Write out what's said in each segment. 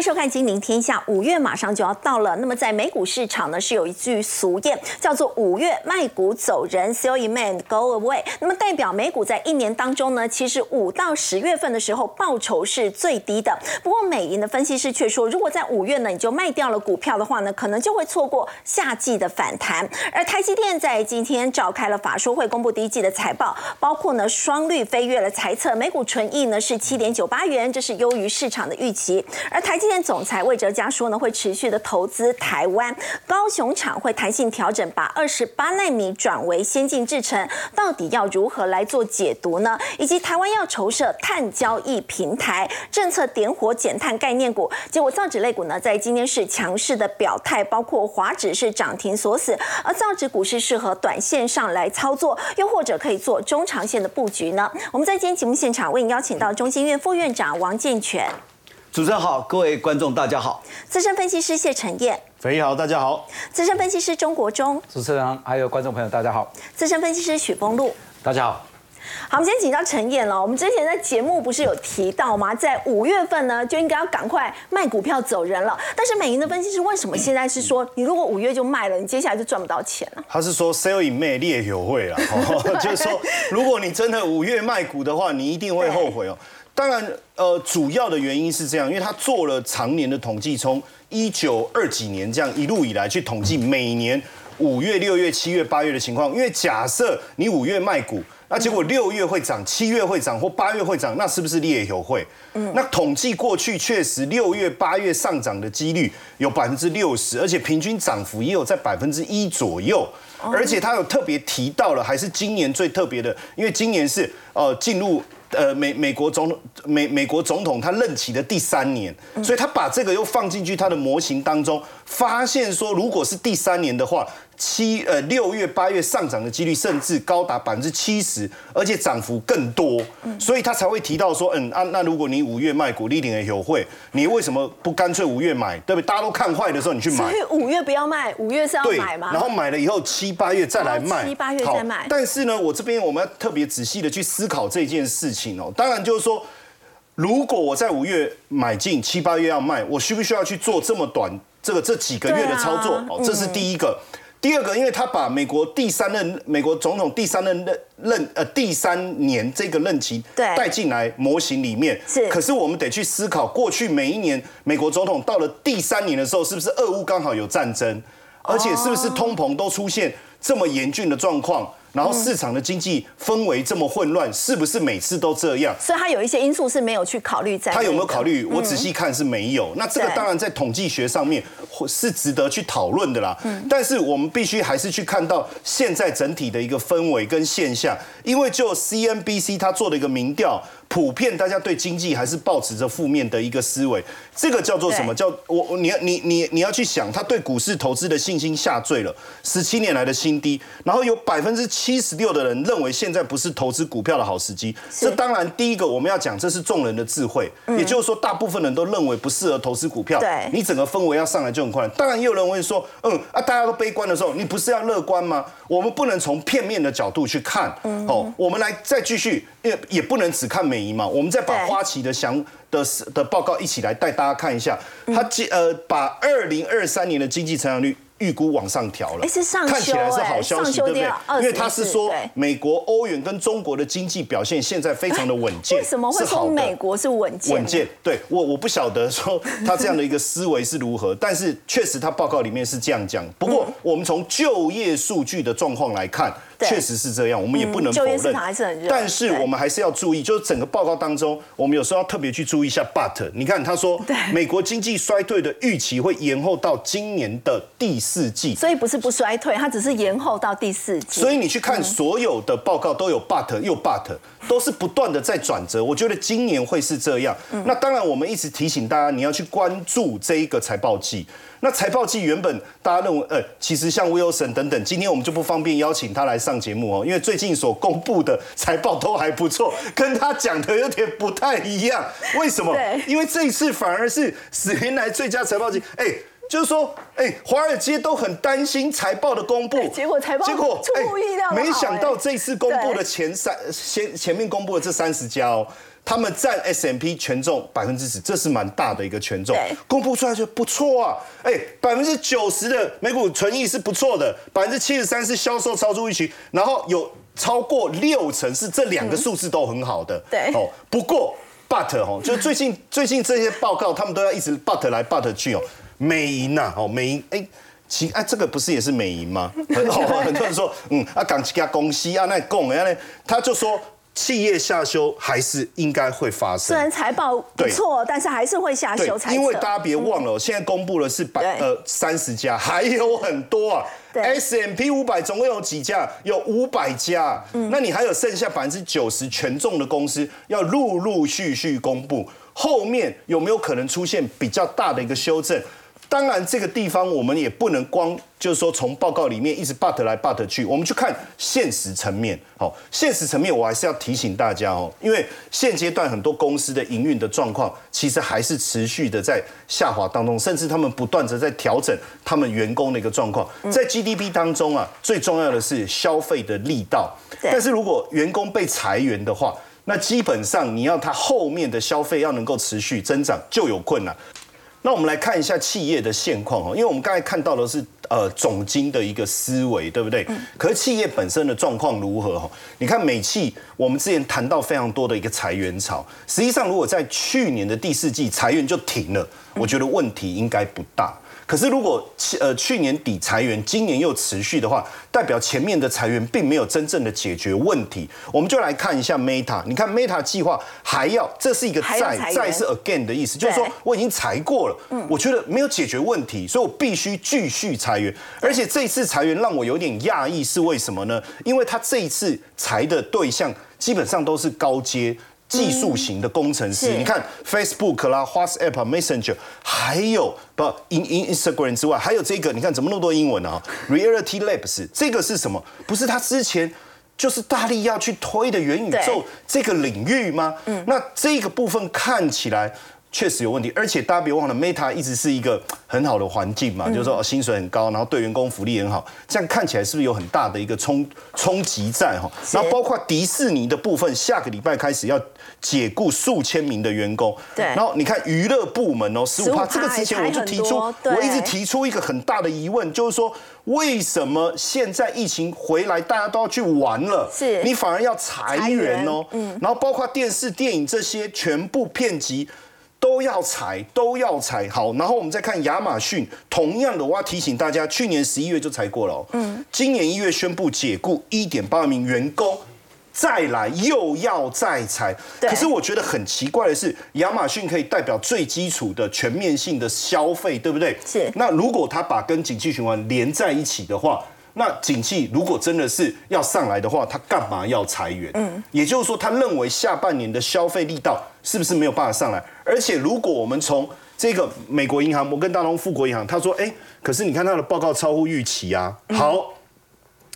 收看《金陵天下》。五月马上就要到了，那么在美股市场呢，是有一句俗谚，叫做“五月卖股走人，sell in man go away”。那么代表美股在一年当中呢，其实五到十月份的时候报酬是最低的。不过美银的分析师却说，如果在五月呢你就卖掉了股票的话呢，可能就会错过夏季的反弹。而台积电在今天召开了法说会，公布第一季的财报，包括呢双率飞跃了财测，每股纯益呢是七点九八元，这是优于市场的预期。而台积电总裁魏哲嘉说呢，会持续的投资台湾高雄厂，会弹性调整，把二十八纳米转为先进制程，到底要如何来做解读呢？以及台湾要筹设碳交易平台，政策点火减碳概念股，结果造纸类股呢，在今天是强势的表态，包括华指是涨停锁死，而造纸股是适合短线上来操作，又或者可以做中长线的布局呢？我们在今天节目现场为您邀请到中心院副院长王健全。主持人好，各位观众大家好。资深分析师谢晨燕，肥姨好，大家好。资深分析师钟国忠，主持人还有观众朋友大家好。资深分析师许峰路，大家好。好，我们今天请到陈燕了。我们之前在节目不是有提到吗？在五月份呢，就应该要赶快卖股票走人了。但是美银的分析师为什么现在是说，你如果五月就卖了，你接下来就赚不到钱了？他是说 sell in May 列友会啊，就是说，如果你真的五月卖股的话，你一定会后悔哦。当然，呃，主要的原因是这样，因为他做了常年的统计，从一九二几年这样一路以来去统计每年五月、六月、七月、八月的情况。因为假设你五月卖股，那结果六月会涨，七月会涨，或八月会涨，那是不是列有会？嗯，那统计过去确实六月、八月上涨的几率有百分之六十，而且平均涨幅也有在百分之一左右。而且他有特别提到了，还是今年最特别的，因为今年是呃进入。呃，美美国总统美美国总统他任期的第三年，所以他把这个又放进去他的模型当中，发现说，如果是第三年的话。七呃六月八月上涨的几率甚至高达百分之七十，而且涨幅更多，所以他才会提到说，嗯啊，那如果你五月卖股，立领的优惠，你为什么不干脆五月买，对不对？大家都看坏的时候你去买，所以五月不要卖，五月是要买嘛？然后买了以后七八月再来卖，七八月再卖。但是呢，我这边我们要特别仔细的去思考这件事情哦。当然就是说，如果我在五月买进，七八月要卖，我需不需要去做这么短这个这几个月的操作？哦，这是第一个。第二个，因为他把美国第三任美国总统第三任任任呃第三年这个任期带进来模型里面，是。可是我们得去思考，过去每一年美国总统到了第三年的时候，是不是俄乌刚好有战争，而且是不是通膨都出现这么严峻的状况？然后市场的经济氛围这么混乱，是不是每次都这样？所以它有一些因素是没有去考虑在。他有没有考虑？我仔细看是没有。那这个当然在统计学上面是值得去讨论的啦。嗯。但是我们必须还是去看到现在整体的一个氛围跟现象，因为就 CNBC 它做的一个民调。普遍大家对经济还是保持着负面的一个思维，这个叫做什么？叫我你你你你要去想，他对股市投资的信心下坠了，十七年来的新低。然后有百分之七十六的人认为现在不是投资股票的好时机。这当然第一个我们要讲，这是众人的智慧，也就是说大部分人都认为不适合投资股票。对，你整个氛围要上来就很困难。当然也有人会说，嗯啊，大家都悲观的时候，你不是要乐观吗？我们不能从片面的角度去看。哦，我们来再继续，也也不能只看美银。嘛，我们再把花旗的想的的报告一起来带大家看一下，他呃把二零二三年的经济成长率。预估往上调了，是上看起来是好消息，对不对？因为他是说美国、欧元跟中国的经济表现现在非常的稳健。为什么会说美国是稳健？稳健，对我我不晓得说他这样的一个思维是如何，但是确实他报告里面是这样讲。不过我们从就业数据的状况来看，确实是这样，我们也不能否认。但是我们还是要注意，就是整个报告当中，我们有时候要特别去注意一下。But 你看他说，美国经济衰退的预期会延后到今年的第。四季，所以不是不衰退，它只是延后到第四季。所以你去看所有的报告都有 but 又 but，都是不断的在转折。我觉得今年会是这样。那当然，我们一直提醒大家，你要去关注这一个财报季。那财报季原本大家认为，呃，其实像 Wilson 等等，今天我们就不方便邀请他来上节目哦，因为最近所公布的财报都还不错，跟他讲的有点不太一样。为什么？因为这一次反而是史年来最佳财报季。哎。就是说，哎，华尔街都很担心财报的公布，结果财报结果出乎意料，没想到这次公布的前三前前面公布的这三十家哦，他们占 S M P 权重百分之十，这是蛮大的一个权重，公布出来就不错啊。哎，百分之九十的美股存益是不错的，百分之七十三是销售超出预期，然后有超过六成是这两个数字都很好的。对哦，不过 but 哦，就最近 最近这些报告，他们都要一直 but 来 but 去哦，美银呐，哦，美银哎。其哎，这个不是也是美银吗？很好啊，很多人说，嗯，啊，港几家公司啊，那供哎，那他就说企业下修还是应该会发生虽。然财报不错，但是还是会下对修。因为大家别忘了哦，现在公布了是百呃三十家，还有很多啊。S M P 五百总共有几家？有五百家。嗯那你还有剩下百分之九十权重的公司要陆陆续续公布，后面有没有可能出现比较大的一个修正？当然，这个地方我们也不能光就是说从报告里面一直 but 来 but 去，我们去看现实层面。好，现实层面我还是要提醒大家哦，因为现阶段很多公司的营运的状况其实还是持续的在下滑当中，甚至他们不断的在调整他们员工的一个状况。在 GDP 当中啊，最重要的是消费的力道，对但是如果员工被裁员的话，那基本上你要他后面的消费要能够持续增长就有困难。那我们来看一下企业的现况哦，因为我们刚才看到的是呃总经的一个思维，对不对？可是企业本身的状况如何哈？你看美企，我们之前谈到非常多的一个裁员潮，实际上如果在去年的第四季裁员就停了，我觉得问题应该不大。可是如果去呃去年底裁员，今年又持续的话，代表前面的裁员并没有真正的解决问题。我们就来看一下 Meta，你看 Meta 计划还要，这是一个再再是 again 的意思，就是说我已经裁过了，我觉得没有解决问题，所以我必须继续裁员。而且这一次裁员让我有点讶异，是为什么呢？因为他这一次裁的对象基本上都是高阶。技术型的工程师，是你看 Facebook 啦、WhatsApp、Messenger，还有不 in in Instagram 之外，还有这个，你看怎么那么多英文啊？Reality Labs 这个是什么？不是他之前就是大力要去推的元宇宙对这个领域吗？嗯，那这个部分看起来。确实有问题，而且大家别忘了，Meta 一直是一个很好的环境嘛，就是说哦薪水很高，然后对员工福利很好，这样看起来是不是有很大的一个冲冲击在哈？然后包括迪士尼的部分，下个礼拜开始要解雇数千名的员工，对。然后你看娱乐部门哦，十五趴，15%这个之前我就提出我一直提出一个很大的疑问，就是说为什么现在疫情回来，大家都要去玩了，是。你反而要裁员哦，嗯，然后包括电视、电影这些全部片集。都要裁，都要裁。好，然后我们再看亚马逊，同样的，我要提醒大家，去年十一月就裁过了、哦，嗯，今年一月宣布解雇一点八名员工。再来又要再裁，可是我觉得很奇怪的是，亚马逊可以代表最基础的全面性的消费，对不对？是那如果他把跟景气循环连在一起的话，那景气如果真的是要上来的话，他干嘛要裁员？嗯，也就是说，他认为下半年的消费力道是不是没有办法上来？而且，如果我们从这个美国银行摩根大通、富国银行，他说，哎，可是你看他的报告超乎预期啊。好。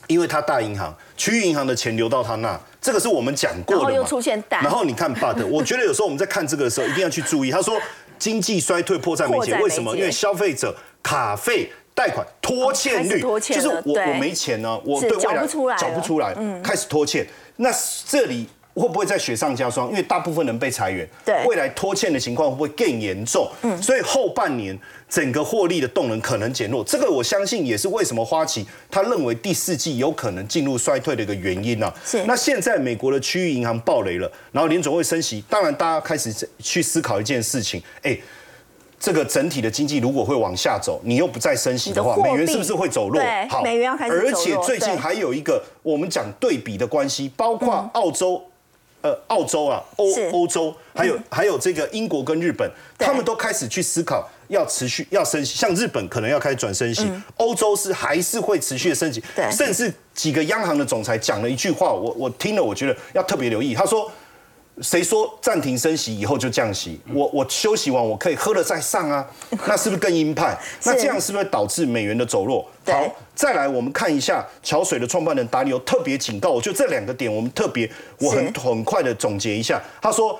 因为他大银行、区域银行的钱流到他那，这个是我们讲过的嘛。然后又出现蛋然后你看 but，我觉得有时候我们在看这个的时候，一定要去注意。他说经济衰退迫在眉睫为什么？因为消费者卡费。贷款拖欠率，就是我我没钱呢，我是对未来找不出来开始拖欠。那这里会不会再雪上加霜？因为大部分人被裁员，对嗯未来拖欠的情况会不会更严重？嗯所以后半年整个获利的动能可能减弱。这个我相信也是为什么花旗他认为第四季有可能进入衰退的一个原因呢、是那现在美国的区域银行暴雷了，然后联总会升息，当然大家开始去思考一件事情，哎。这个整体的经济如果会往下走，你又不再升息的话，的美元是不是会走弱？对美元要开始走弱而且最近对还有一个我们讲对比的关系，包括澳洲。呃，澳洲啊，欧欧洲，还有、还有这个英国跟日本，他们都开始去思考要持续要升息，像日本可能要开始转升息，欧、洲是还是会持续的升息，对甚至几个央行的总裁讲了一句话，我我听了，我觉得要特别留意，他说。谁说暂停升息以后就降息？我我休息完我可以喝了再上啊，那是不是更鹰派？那这样是不是会导致美元的走弱？好，再来我们看一下桥水的创办人达里欧特别警告，我觉得这两个点我们特别，我很很快的总结一下，他说。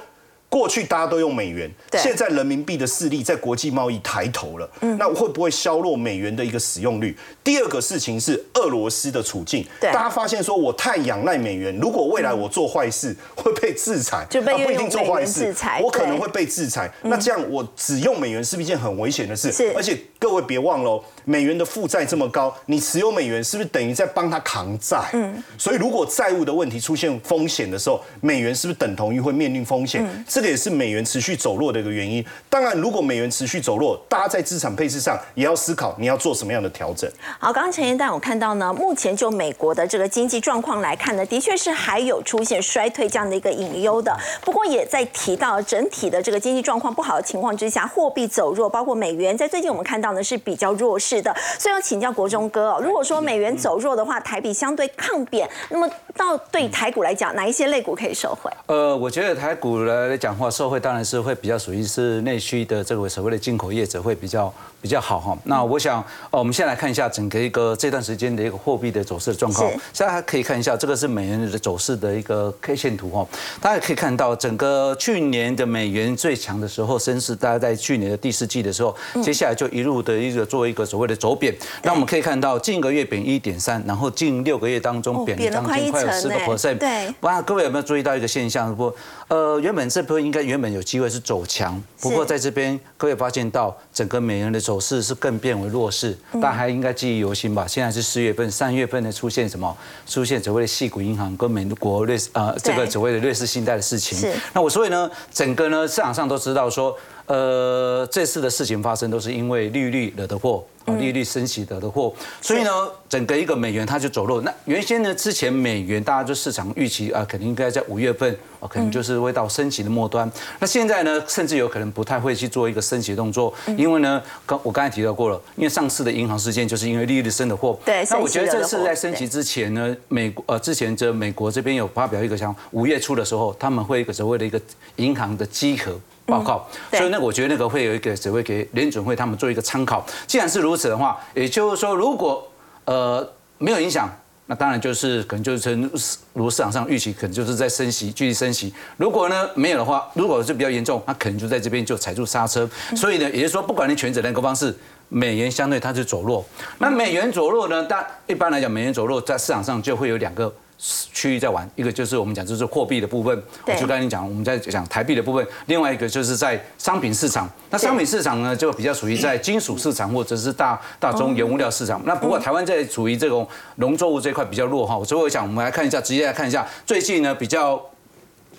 过去大家都用美元，对。现在人民币的势力在国际贸易抬头了，嗯。那会不会削弱美元的一个使用率？第二个事情是俄罗斯的处境，大家发现说我太仰赖美元，如果未来我做坏事会被制裁，就被啊不一定做坏事，我可能会被制裁。那这样我只用美元是不是一件很危险的事？是。而且各位别忘了哦，美元的负债这么高，你持有美元是不是等于在帮他扛债？嗯，所以如果债务的问题出现风险的时候，美元是不是等同于会面临风险？嗯这个也是美元持续走弱的一个原因。当然，如果美元持续走弱，大家在资产配置上也要思考你要做什么样的调整。好，刚刚陈彦但我看到呢，目前就美国的这个经济状况来看呢，的确是还有出现衰退这样的一个隐忧的。不过也在提到整体的这个经济状况不好的情况之下，货币走弱，包括美元，在最近我们看到呢是比较弱势的。所以要请教国中哥哦，如果说美元走弱的话，台币相对抗贬，那么到对台股来讲，哪一些类股可以受惠？呃，我觉得台股来讲话，受惠当然是会比较属于是内需的这个所谓的进口业者会比较比较好哈。那我想，呃，我们先来看一下整个一个这段时间的一个货币的走势的状况。现在还可以看一下，这个是美元的走势的一个 K 线图哈。大家可以看到，整个去年的美元最强的时候，升势大概在去年的第四季的时候，接下来就一路的一个做一个所谓的走贬。那我们可以看到，近一个月贬一点三，然后近六个月当中哦贬了将近快有成十个哎 percent。对哇，各位有没有注意到一个现象？不，呃，原本这波应该原本有机会是走强，不过在这边各位发现到整个美元的走势是更变为弱势，嗯大家还应该记忆犹新吧？现在是四月份，三月份呢出现什么？出现所谓的系股银行跟美国瑞士呃这个所谓的瑞士信贷的事情是。那我所以呢，整个呢市场上都知道说，呃，这次的事情发生都是因为利率惹的祸。哦利率升息惹的祸，所以呢，整个一个美元它就走弱。那原先呢，之前美元大家就市场预期啊，肯定应该在五月份，啊，可能就是会到升息的末端。那现在呢，甚至有可能不太会去做一个升息的动作，因为呢，刚我刚才提到过了，因为上次的银行事件就是因为利率升的祸。对那我觉得这次在升息之前呢，美国呃之前这美国这边有发表一个像五月初的时候，他们会一个所谓的一个银行的稽核。报告，对所以那个我觉得那个会有一个只会给联准会他们做一个参考。既然是如此的话，也就是说，如果呃没有影响，那当然就是可能就是如市场上预期，可能就是在升息，继续升息。如果呢没有的话，如果是比较严重，那可能就在这边就踩住刹车。所以呢，也就是说，不管你选择哪个方式。美元相对它是走弱，那美元走弱呢？但一般来讲，美元走弱在市场上就会有两个区域在玩，一个就是我们讲就是货币的部分，我就跟你讲我们在讲台币的部分，另外一个就是在商品市场。那商品市场呢，就比较属于在金属市场或者是大大宗原物料市场。那不过台湾在处于这种农作物这一块比较弱哈，所以我想我们来看一下，直接来看一下最近呢比较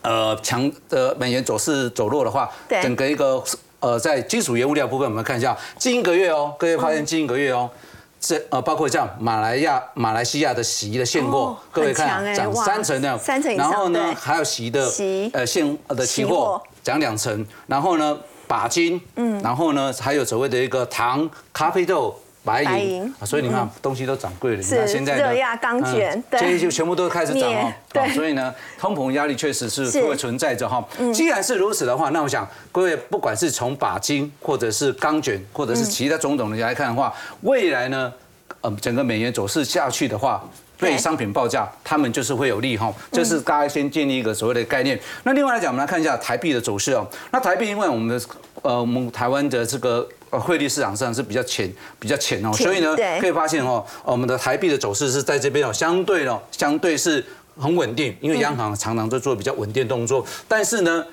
呃强的美元走势走弱的话，对整个一个呃在金属原物料部分，我们看一下近一个月哦，各位发现近一个月哦。这呃，包括像马来亚、马来西亚的洗衣的现货，哦各位看涨三成的，三成然后呢，还有洗衣的洗呃现呃的期期货货涨两成，然后呢钯金，嗯，然后呢还有所谓的一个糖、咖啡豆。白白银所以你看东西都涨贵了。你是看现在呢热压钢卷这些就全部都开始涨镍哦。对哦所以呢，通膨压力确实是会存在着哈。既然是如此的话，那我想各位不管是从钯金或者是钢卷，或者是其他种种的来看的话，未来呢，呃，整个美元走势下去的话。对对商品报价，他们就是会有利哈，这是大家先建立一个所谓的概念。那另外来讲，我们来看一下台币的走势哦。那台币因为我们的呃我们台湾的这个呃汇率市场上是比较浅比较浅哦，所以呢对。可以发现哦，我们的台币的走势是在这边哦，相对哦相对是很稳定，因为央行常常都做比较稳定动作，但是呢。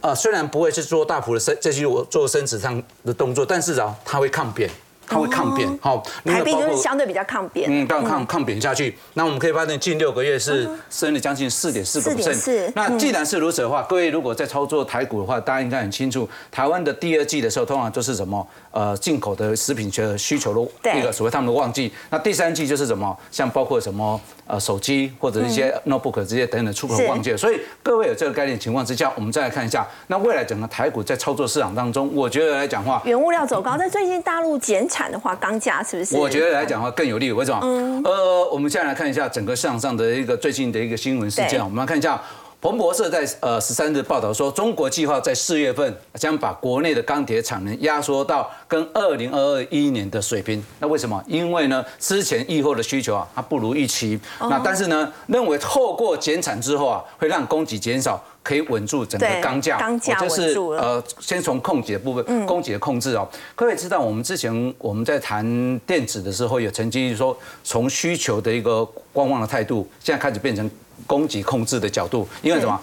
呃，虽然不会去做大幅的升，这些我做升值上的动作，但是啊，它会抗贬，它会抗贬。好，台币就是相对比较抗贬。嗯，到抗抗贬下去。那我们可以发现，近六个月是升了将近四点四个4.4那既然是如此的话，各位如果在操作台股的话，大家应该很清楚，台湾的第二季的时候，通常就是什么？呃，进口的食品的需求对的一个所谓他们的旺季。那第三季就是什么？像包括什么呃手机或者一些 notebook 这些等等出口旺季。所以各位有这个概念情况之下，我们再来看一下，那未来整个台股在操作市场当中，我觉得来讲话，原物料走高，但最近大陆减产的话，钢价是不是？我觉得来讲的话更有利，为什么？呃，我们现在来看一下整个市场上的一个最近的一个新闻事件啊，我们来看一下。彭博社在呃十三日报道说，中国计划在四月份将把国内的钢铁产能压缩到跟二零二二一年的水平。那为什么？因为呢，之前疫后的需求啊，它不如预期。那但是呢，认为透过减产之后啊，会让供给减少。可以稳住整个钢价，钢价稳住了。呃，先从供给的部分，供给的控制哦。各位知道，我们之前我们在谈电子的时候，也曾经说从需求的一个观望的态度，现在开始变成。供给控制的角度，因为什么？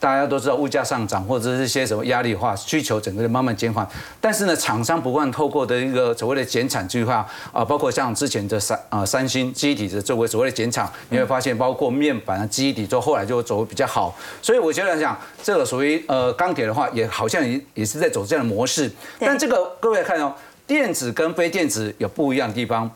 大家都知道物价上涨或者是一些什么压力化，需求整个慢慢减缓。但是呢，厂商不断透过的一个所谓的减产计划啊，包括像之前的三啊三星基体的作为所谓的减产，你会发现包括面板啊基底都后来就走比较好。所以我觉得讲这个属于呃钢铁的话，也好像也也是在走这样的模式。但这个各位看哦，电子跟非电子有不一样的地方。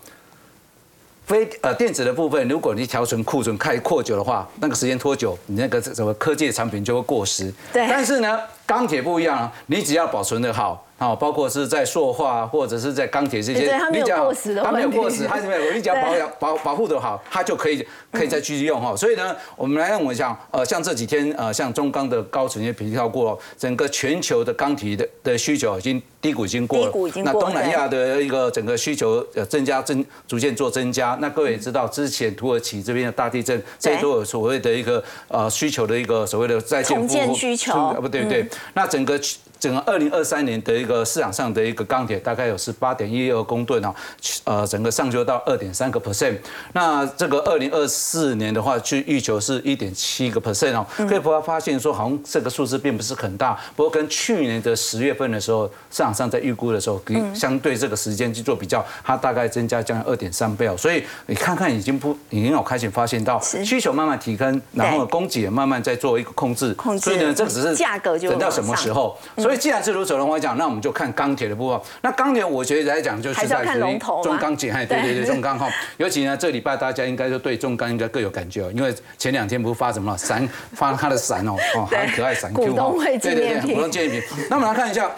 非呃电子的部分，如果你调存库存开扩久的话，那个时间拖久，你那个什么科技的产品就会过时。对。但是呢，钢铁不一样啊，你只要保存的好。哦，包括是在塑化或者是在钢铁这些，它没有过时的它没有过时，它没有，你只要保养保保护的好，它就可以可以再继续用哈。所以呢，我们来认为讲，呃，像这几天呃，像中钢的高层也提到过，整个全球的钢铁的的需求已经低谷已经过了，那东南亚的一个整个需求呃增加增逐渐做增加。那各位也知道，之前土耳其这边的大地震，这都有所谓的一个呃需求的一个所谓的在建重建需求，不对对，那整个。整个二零二三年的一个市场上的一个钢铁大概有十八点一二公吨哦，呃，整个上修到二点三个 percent。那这个二零二四年的话，去预求是一点七个 percent 哦。可以不要发现说，好像这个数字并不是很大。不过跟去年的十月份的时候，市场上在预估的时候，可以相对这个时间去做比较，它大概增加将近二点三倍哦。所以你看看，已经不已经有开始发现到需求慢慢提升，然后供给也慢慢在做一个控制。控制。所以呢，这只是价格就等到什么时候？所以。既然是如此的话讲，那我们就看钢铁的部分。那钢铁，我觉得来讲就是在于中钢铁，对对对，中钢哈。尤其呢，这礼拜大家应该就对中钢应该各有感觉，因为前两天不是发什么伞，发它的伞哦，哦，很可爱伞 Q 哈，对对对，股东纪念品。那我们来看一下。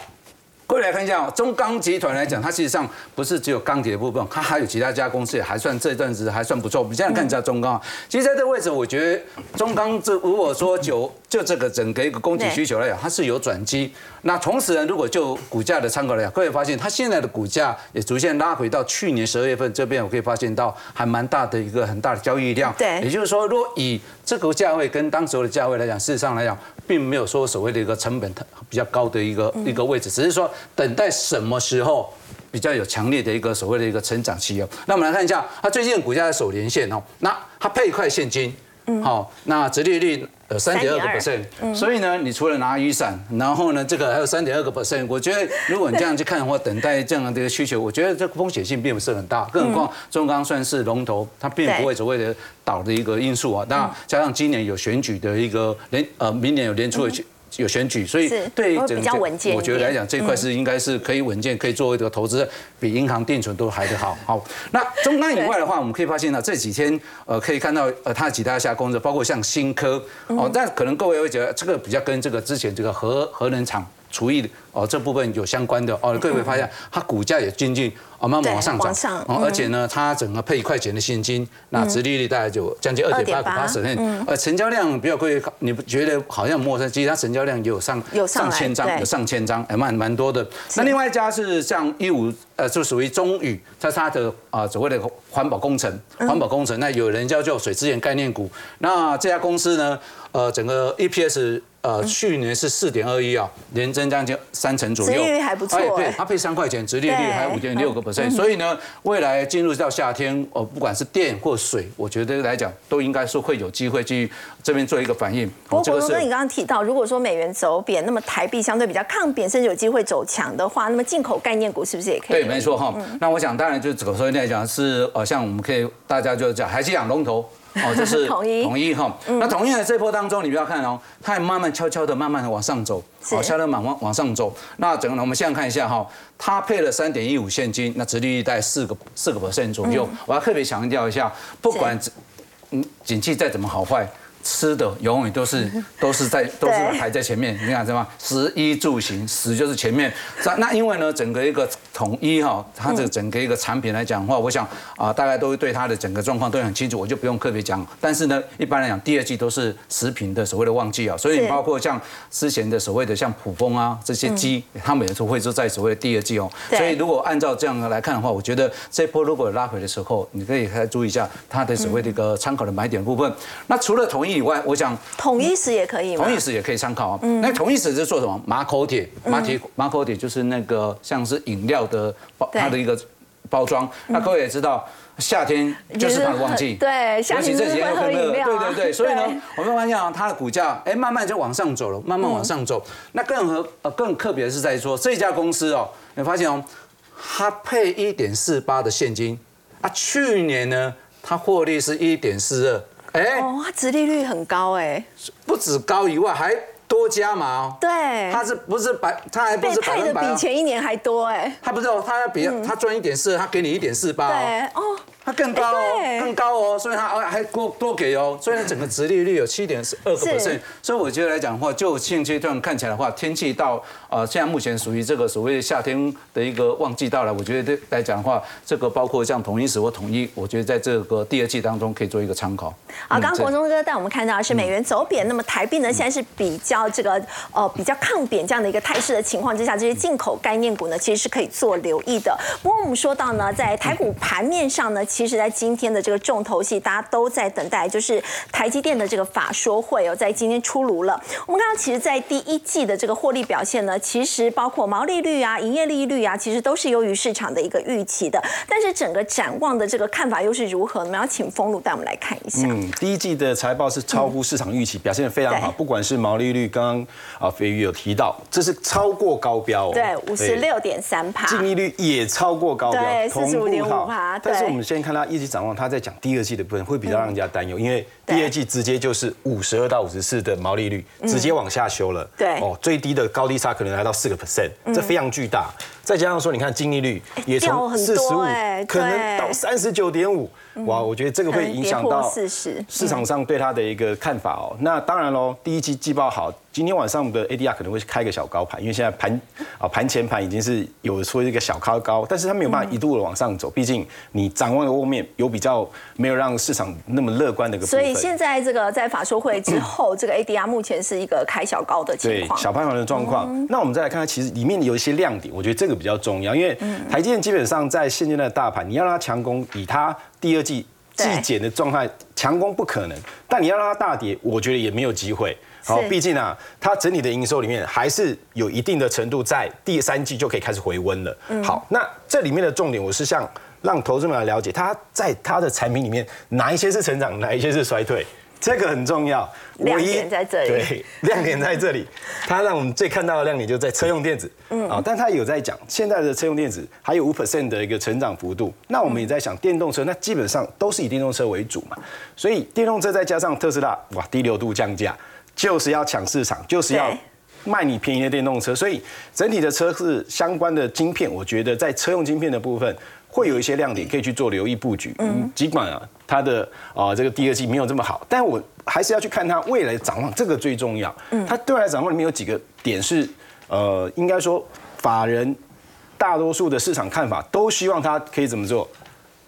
过来看一下中钢集团来讲，它实际上不是只有钢铁的部分，它还有其他家公司也还算这阵子还算不错。我们现在看一下中钢，其实在这个位置，我觉得中钢这如果说就就这个整个一个供给需求来讲，它是有转机。那同时呢，如果就股价的参考来讲，各位发现它现在的股价也逐渐拉回到去年十二月份这边，我可以发现到还蛮大的一个很大的交易量。对，也就是说，如果以这个价位跟当时的价位来讲，事实上来讲，并没有说所谓的一个成本比较高的一个一个位置，只是说等待什么时候比较有强烈的一个所谓的一个成长期哦。那我们来看一下，它最近股价的首连线哦，那它配一块现金。好，那折利率呃三点二个 percent，所以呢，你除了拿雨伞，然后呢，这个还有三点二个 percent，我觉得如果你这样去看的话，等待这样的一个需求，我觉得这个风险性并不是很大，更何况中钢算是龙头，它并不会所谓的倒的一个因素啊。那加上今年有选举的一个联呃，明年有年初的。有选举，所以对比较稳健。我觉得来讲，这一块是应该是可以稳健，可以作为一个投资，比银行定存都还得好。好，那中钢以外的话，我们可以发现呢，这几天呃，可以看到呃，它几大下工作，包括像新科哦，但可能各位会觉得这个比较跟这个之前这个核核能厂。厨艺哦，这部分有相关的哦，各位发现它股价也渐渐哦慢慢往上涨，哦，而且呢，它整个配一块钱的现金，那殖利率大概就将近二点八八 percent，呃，成交量比较贵，你不觉得好像陌生？其实它成交量也有上上千张，有上千张，还蛮蛮多的。那另外一家是像一五，呃，就属于中宇，它是它的啊所谓的环保工程，环保工程，那有人叫做水资源概念股。那这家公司呢，呃，整个 EPS。呃，去年是四点二一啊，年增将近三成左右，利率还不错。对，它配三块钱，殖利率还五点六个 percent，所以呢，未来进入到夏天，呃，不管是电或水，我觉得来讲都应该是会有机会去这边做一个反应。不过，国荣哥，你刚刚提到，如果说美元走贬，那么台币相对比较抗贬，甚至有机会走强的话，那么进口概念股是不是也可以？对，没错哈。那我想，当然就走所以来讲是，呃，像我们可以大家就讲，还是养龙头。哦，这是统一统一哈，那统一的这波当中，你不要看哦，它也慢慢悄悄的、慢慢的往上走，好，悄悄慢往往上走。那整个我们现在看一下哈，它配了三点一五现金，那殖利率在四个四个 percent 左右。我要特别强调一下，不管嗯景气再怎么好坏。吃的永远都是 都是在都是排在前面，你看什么？食衣住行，食就是前面。那那因为呢，整个一个统一哈，它这个整个一个产品来讲的话，我想啊，大概都会对它的整个状况都很清楚，我就不用特别讲。但是呢，一般来讲，第二季都是食品的所谓的旺季啊，所以包括像之前的所谓的像普丰啊这些鸡，他们也是会是在所谓的第二季哦。所以如果按照这样来看的话，我觉得这波如果拉回的时候，你可以再注意一下它的所谓的一个参考的买点部分。那除了统一以外，我想统一时也可以吗？统一时也可以参考啊。那统一时是做什么？马口铁，马铁马口铁就是那个像是饮料的包，它的一个包装。那各位也知道，夏天就是它的旺季，对，夏天这几天又很热，对对对。所以呢，我们发现啊，它的股价哎慢慢就往上走了，慢慢往上走。那更和呃更特别的是在说这家公司哦，你发现哦，它配一点四八的现金啊，去年呢它获利是一点四二，哎，哦，它殖利率很高哎，不止高以外还。多加码，对，它是不是百？它还不是百分百，比前一年还多哎。它不是，它要比它赚一点四，它给你一点四八。对哦。它更高哦，更高哦，所以它还多多给哦，所以它整个殖利率有七点二个 percent，所以我觉得来讲的话，就现阶段看起来的话，天气到呃现在目前属于这个所谓夏天的一个旺季到来，我觉得来讲的话，这个包括像统一时或统一，我觉得在这个第二季当中可以做一个参考。好，刚刚国中哥带我们看到是美元走贬，那么台币呢现在是比较这个呃比较抗贬这样的一个态势的情况之下，这些进口概念股呢其实是可以做留意的。不过我们说到呢，在台股盘面上呢。其实，在今天的这个重头戏，大家都在等待，就是台积电的这个法说会哦，在今天出炉了。我们看到，其实，在第一季的这个获利表现呢，其实包括毛利率啊、营业利率啊，其实都是优于市场的一个预期的。但是，整个展望的这个看法又是如何？我们要请封路带我们来看一下。嗯，第一季的财报是超乎市场预期，表现的非常好。不管是毛利率，刚刚啊飞鱼有提到，这是超过高标哦。对，五十六点三帕。净利率也超过高标，对，四十五点五帕。但是我们先看他一直展望，他在讲第二季的部分会比较让人家担忧，因为第二季直接就是五十二到五十四的毛利率直接往下修了。对哦，最低的高低差可能来到四个 percent，这非常巨大。再加上说，你看净利率也从四十五可能到三十九点五，哇，我觉得这个会影响到市场上对它的一个看法哦。那当然喽，第一季季报好。今天晚上的 ADR 可能会开个小高盘，因为现在盘啊盘前盘已经是有说一个小高高，但是它没有办法一度的往上走，毕竟你展望的后面有比较没有让市场那么乐观的一个。所以现在这个在法说会之后，这个 ADR 目前是一个开小高的情况，小盘盘的状况。那我们再来看看，其实里面有一些亮点，我觉得这个比较重要，因为台积电基本上在现阶段的大盘，你要让它强攻，以它第二季季减的状态强攻不可能，但你要让它大跌，我觉得也没有机会。好，毕竟啊，它整体的营收里面还是有一定的程度，在第三季就可以开始回温了。好，那这里面的重点，我是想让投资们来了解，它在它的产品里面哪一些是成长，哪一些是衰退，这个很重要。亮点在这里，对，亮点在这里。它让我们最看到的亮点就在车用电子，嗯啊，但它有在讲现在的车用电子还有五 percent 的一个成长幅度。那我们也在想电动车，那基本上都是以电动车为主嘛，所以电动车再加上特斯拉，哇，低流度降价。就是要抢市场，就是要卖你便宜的电动车，所以整体的车是相关的晶片，我觉得在车用晶片的部分会有一些亮点，可以去做留意布局。嗯，尽管啊，它的啊这个第二季没有这么好，但我还是要去看它未来展望，这个最重要。嗯，它对外展望里面有几个点是，呃，应该说法人大多数的市场看法都希望它可以怎么做。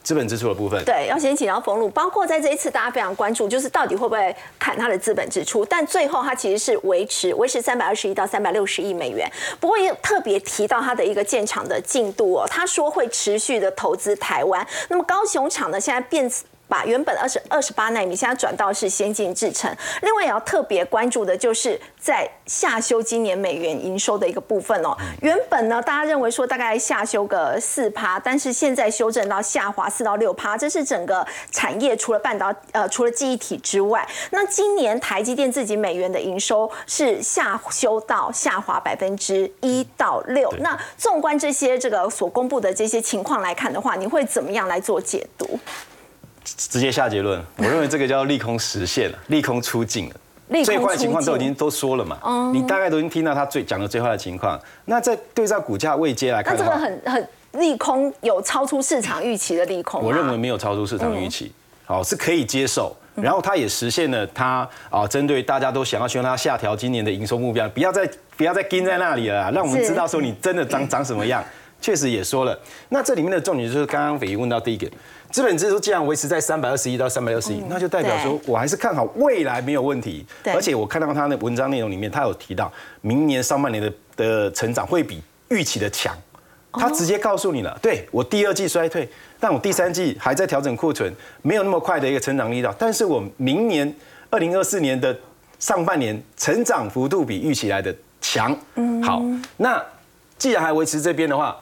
资本支出的部分，对，要先请到冯路，包括在这一次大家非常关注，就是到底会不会砍他的资本支出，但最后它其实是维持维持三百二十亿到三百六十亿美元。不过也特别提到它的一个建厂的进度哦，他说会持续的投资台湾。那么高雄厂呢，现在变。把原本二十二十八纳米现在转到是先进制程，另外也要特别关注的就是在下修今年美元营收的一个部分哦。原本呢，大家认为说大概下修个四趴，但是现在修正到下滑四到六趴，这是整个产业除了半导呃除了记忆体之外，那今年台积电自己美元的营收是下修到下滑百分之一到六。那纵观这些这个所公布的这些情况来看的话，你会怎么样来做解读？直接下结论，我认为这个叫利空实现了，利空出尽了，最坏的情况都已经都说了嘛，你大概都已经听到他最讲的最坏的情况。那在对照股价未接来看，那这个很很利空有超出市场预期的利空，我认为没有超出市场预期，好是可以接受。然后他也实现了他啊，针对大家都想要希望他下调今年的营收目标，不要再不要再盯在那里了，让我们知道说你真的长长什么样。确实也说了。那这里面的重点就是刚刚斐仪问到第一个，资本支出既然维持在三百二十亿到三百六十亿，那就代表说我还是看好未来没有问题。而且我看到他的文章内容里面，他有提到明年上半年的的成长会比预期的强。他直接告诉你了，对我第二季衰退，但我第三季还在调整库存，没有那么快的一个成长力道，但是我明年二零二四年的上半年成长幅度比预期来的强。好，那既然还维持这边的话，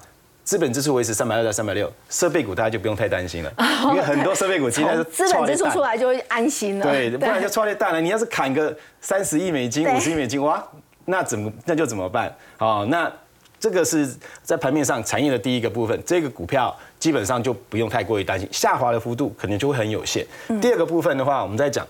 资本支出维持三百二到三百六，设备股大家就不用太担心了，因为很多设备股今天是资本支出出来就会安心了。对，不然就错裂大了。你要是砍个三十亿美金、五十亿美金，哇，那怎么那就怎么办？哦，那这个是在盘面上产业的第一个部分，这个股票基本上就不用太过于担心，下滑的幅度可能就会很有限。嗯第二个部分的话，我们在讲。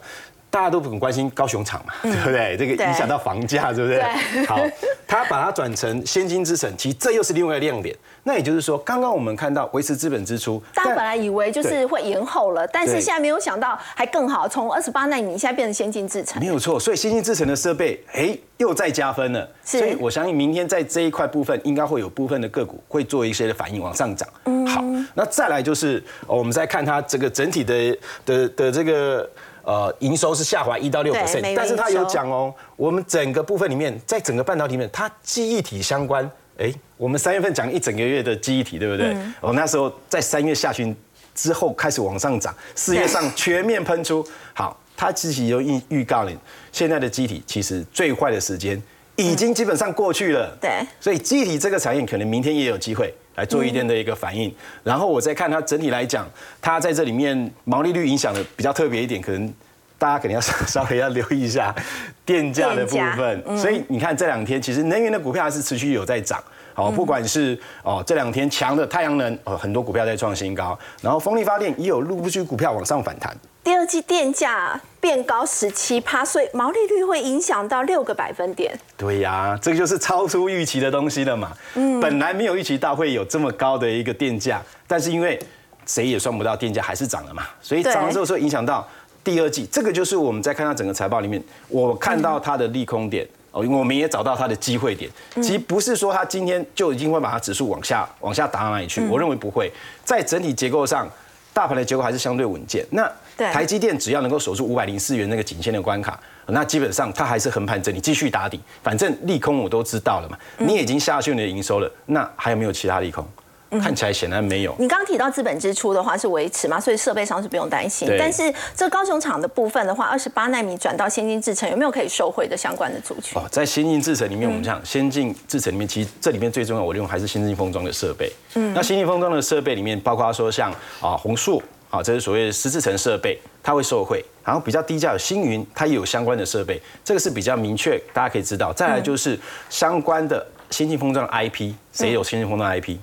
大家都很关心高雄厂嘛，对不对？这个影响到房价，对不对？好，他把它转成先金支撑，其实这又是另外一个亮点。那也就是说，刚刚我们看到维持资本支出，但大家本来以为就是会延后了，但是对现在没有想到还更好，从二十八纳米现在变成先进制程没。有错，所以先进制成的设备，哎，又再加分了。所以我相信明天在这一块部分，应该会有部分的个股会做一些的反应往上涨。嗯好，那再来就是、哦我们再看它这个整体的的的这个。呃，营收是下滑一到六对 percent，但是它有讲哦，我们整个部分里面，在整个半导体里面，它记忆体相关，哎，我们三月份讲一整个月的记忆体，对不对？嗯哦，那时候在三月下旬之后开始往上涨，四月上全面喷出。好，它自己有预预告你，现在的机体其实最坏的时间已经基本上过去了。对所以机体这个产业可能明天也有机会来做一定的一个反应。然后我再看它整体来讲，它在这里面毛利率影响的比较特别一点，可能。大家肯定要稍稍微要留意一下电价的部电分，所以你看这两天其实能源的股票还是持续有在涨。好，不管是哦这两天强的太阳能，哦很多股票在创新高，然后风力发电也有陆续股票往上反弹。第二季电价变高十七趴，所以毛利率会影响到六个百分点。对呀，这个就是超出预期的东西了嘛。嗯，本来没有预期到会有这么高的一个电价，但是因为谁也算不到电价还是涨了嘛，所以对涨了之后会影响到第二季。这个就是我们在看它整个财报里面，我看到它的利空点。哦，我们也找到它的机会点，其实不是说它今天就已经会把它指数往下往下打到哪里去，我认为不会。在整体结构上，大盘的结构还是相对稳健。那台积电只要能够守住五百零四元那个颈线的关卡，那基本上它还是横盘整理，继续打底。反正利空我都知道了嘛，你已经下去你的营收了，那还有没有其他利空？看起来显然没有。你刚刚提到资本支出的话是维持嘛，所以设备上是不用担心。但是这高雄厂的部分的话，二十八纳米转到先进制程，有没有可以受惠的相关的族群？哦，在先进制程里面，我们讲先进制程里面，其实这里面最重要，我认为还是先进封装的设备。嗯，那先进封装的设备里面，包括说像啊宏硕啊，这是所谓的十字层设备，它会受惠。然后比较低价的星云，它也有相关的设备，这个是比较明确，大家可以知道。再来就是相关的先进封装的 IP，谁有先进封装的 IP？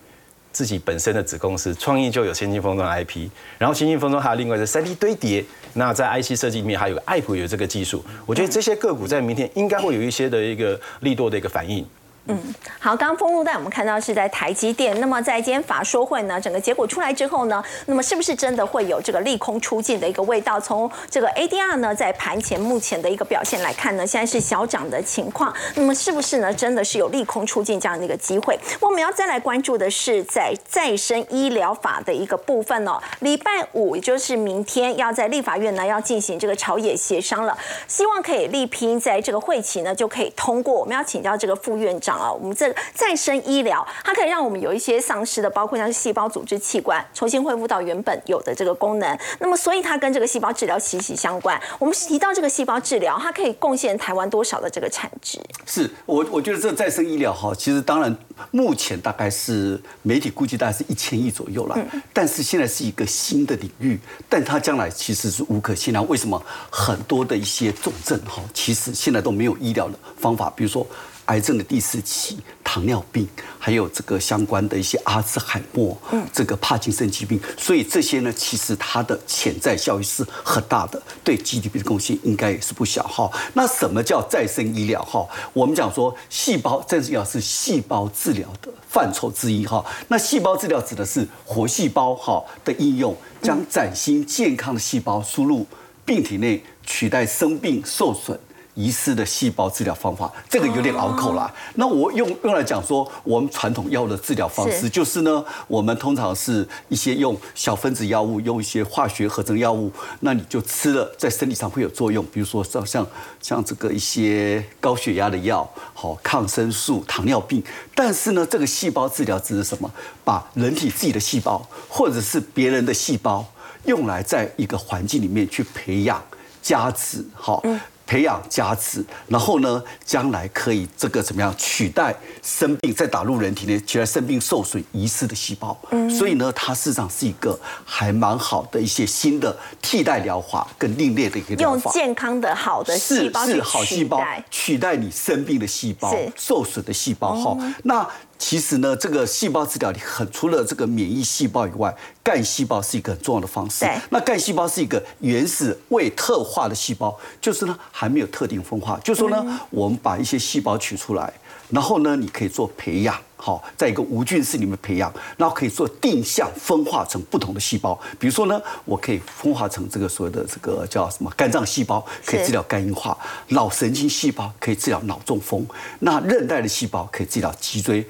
自己本身的子公司创意就有先进封装 IP，然后先进封装还有另外的三 D 堆叠，那在 IC 设计里面还有个爱普有这个技术，我觉得这些个股在明天应该会有一些的一个力度的一个反应。嗯好，刚刚封路带我们看到是在台积电，那么在今天法说会呢，整个结果出来之后呢，那么是不是真的会有这个利空出尽的一个味道？从这个 ADR 呢，在盘前目前的一个表现来看呢，现在是小涨的情况，那么是不是呢，真的是有利空出尽这样的一个机会？我们要再来关注的是在再生医疗法的一个部分哦，礼拜五也就是明天要在立法院呢要进行这个朝野协商了，希望可以力拼在这个会期呢就可以通过。我们要请教这个副院长。啊，我们这再生医疗，它可以让我们有一些丧失的，包括像是细胞、组织、器官，重新恢复到原本有的这个功能。那么，所以它跟这个细胞治疗息息相关。我们提到这个细胞治疗，它可以贡献台湾多少的这个产值？是我我觉得这再生医疗哈，其实当然目前大概是媒体估计大概是一千亿左右了，但是现在是一个新的领域，但它将来其实是无可限量。为什么很多的一些重症哈，其实现在都没有医疗的方法，比如说。癌症的第四期、糖尿病，还有这个相关的一些阿兹海默、这个帕金森疾病，所以这些呢，其实它的潜在效益是很大的，对 GDP 的贡献应该也是不小哈。那什么叫再生医疗哈？我们讲说细胞再生医疗是细胞治疗的范畴之一哈。那细胞治疗指的是活细胞哈的应用，将崭新健康的细胞输入病体内，取代生病受损。遗失的细胞治疗方法，这个有点拗口啦。那我用用来讲说，我们传统药物的治疗方式，就是呢，我们通常是一些用小分子药物，用一些化学合成药物，那你就吃了，在身体上会有作用，比如说像像像这个一些高血压的药，好抗生素、糖尿病。但是呢，这个细胞治疗指的是什么？把人体自己的细胞，或者是别人的细胞，用来在一个环境里面去培养。加持，好，培养加值，然后呢，将来可以这个怎么样取代生病，再打入人体内，取代生病受损遗失的细胞。嗯，所以呢，它事实上是一个还蛮好的一些新的替代疗法跟另类的一个疗法。用健康的好的细胞是好细胞取代你生病的细胞、受损的细胞。哈，那。其实呢，这个细胞治疗里很除了这个免疫细胞以外，干细胞是一个很重要的方式。那干细胞是一个原始未特化的细胞，就是呢还没有特定分化。就是说呢，我们把一些细胞取出来，然后呢，你可以做培养。好，在一个无菌室里面培养，然后可以做定向分化成不同的细胞。比如说呢，我可以分化成这个所谓的这个叫什么肝脏细胞，可以治疗肝硬化；脑神经细胞可以治疗脑中风；那韧带的细胞可以治疗脊椎、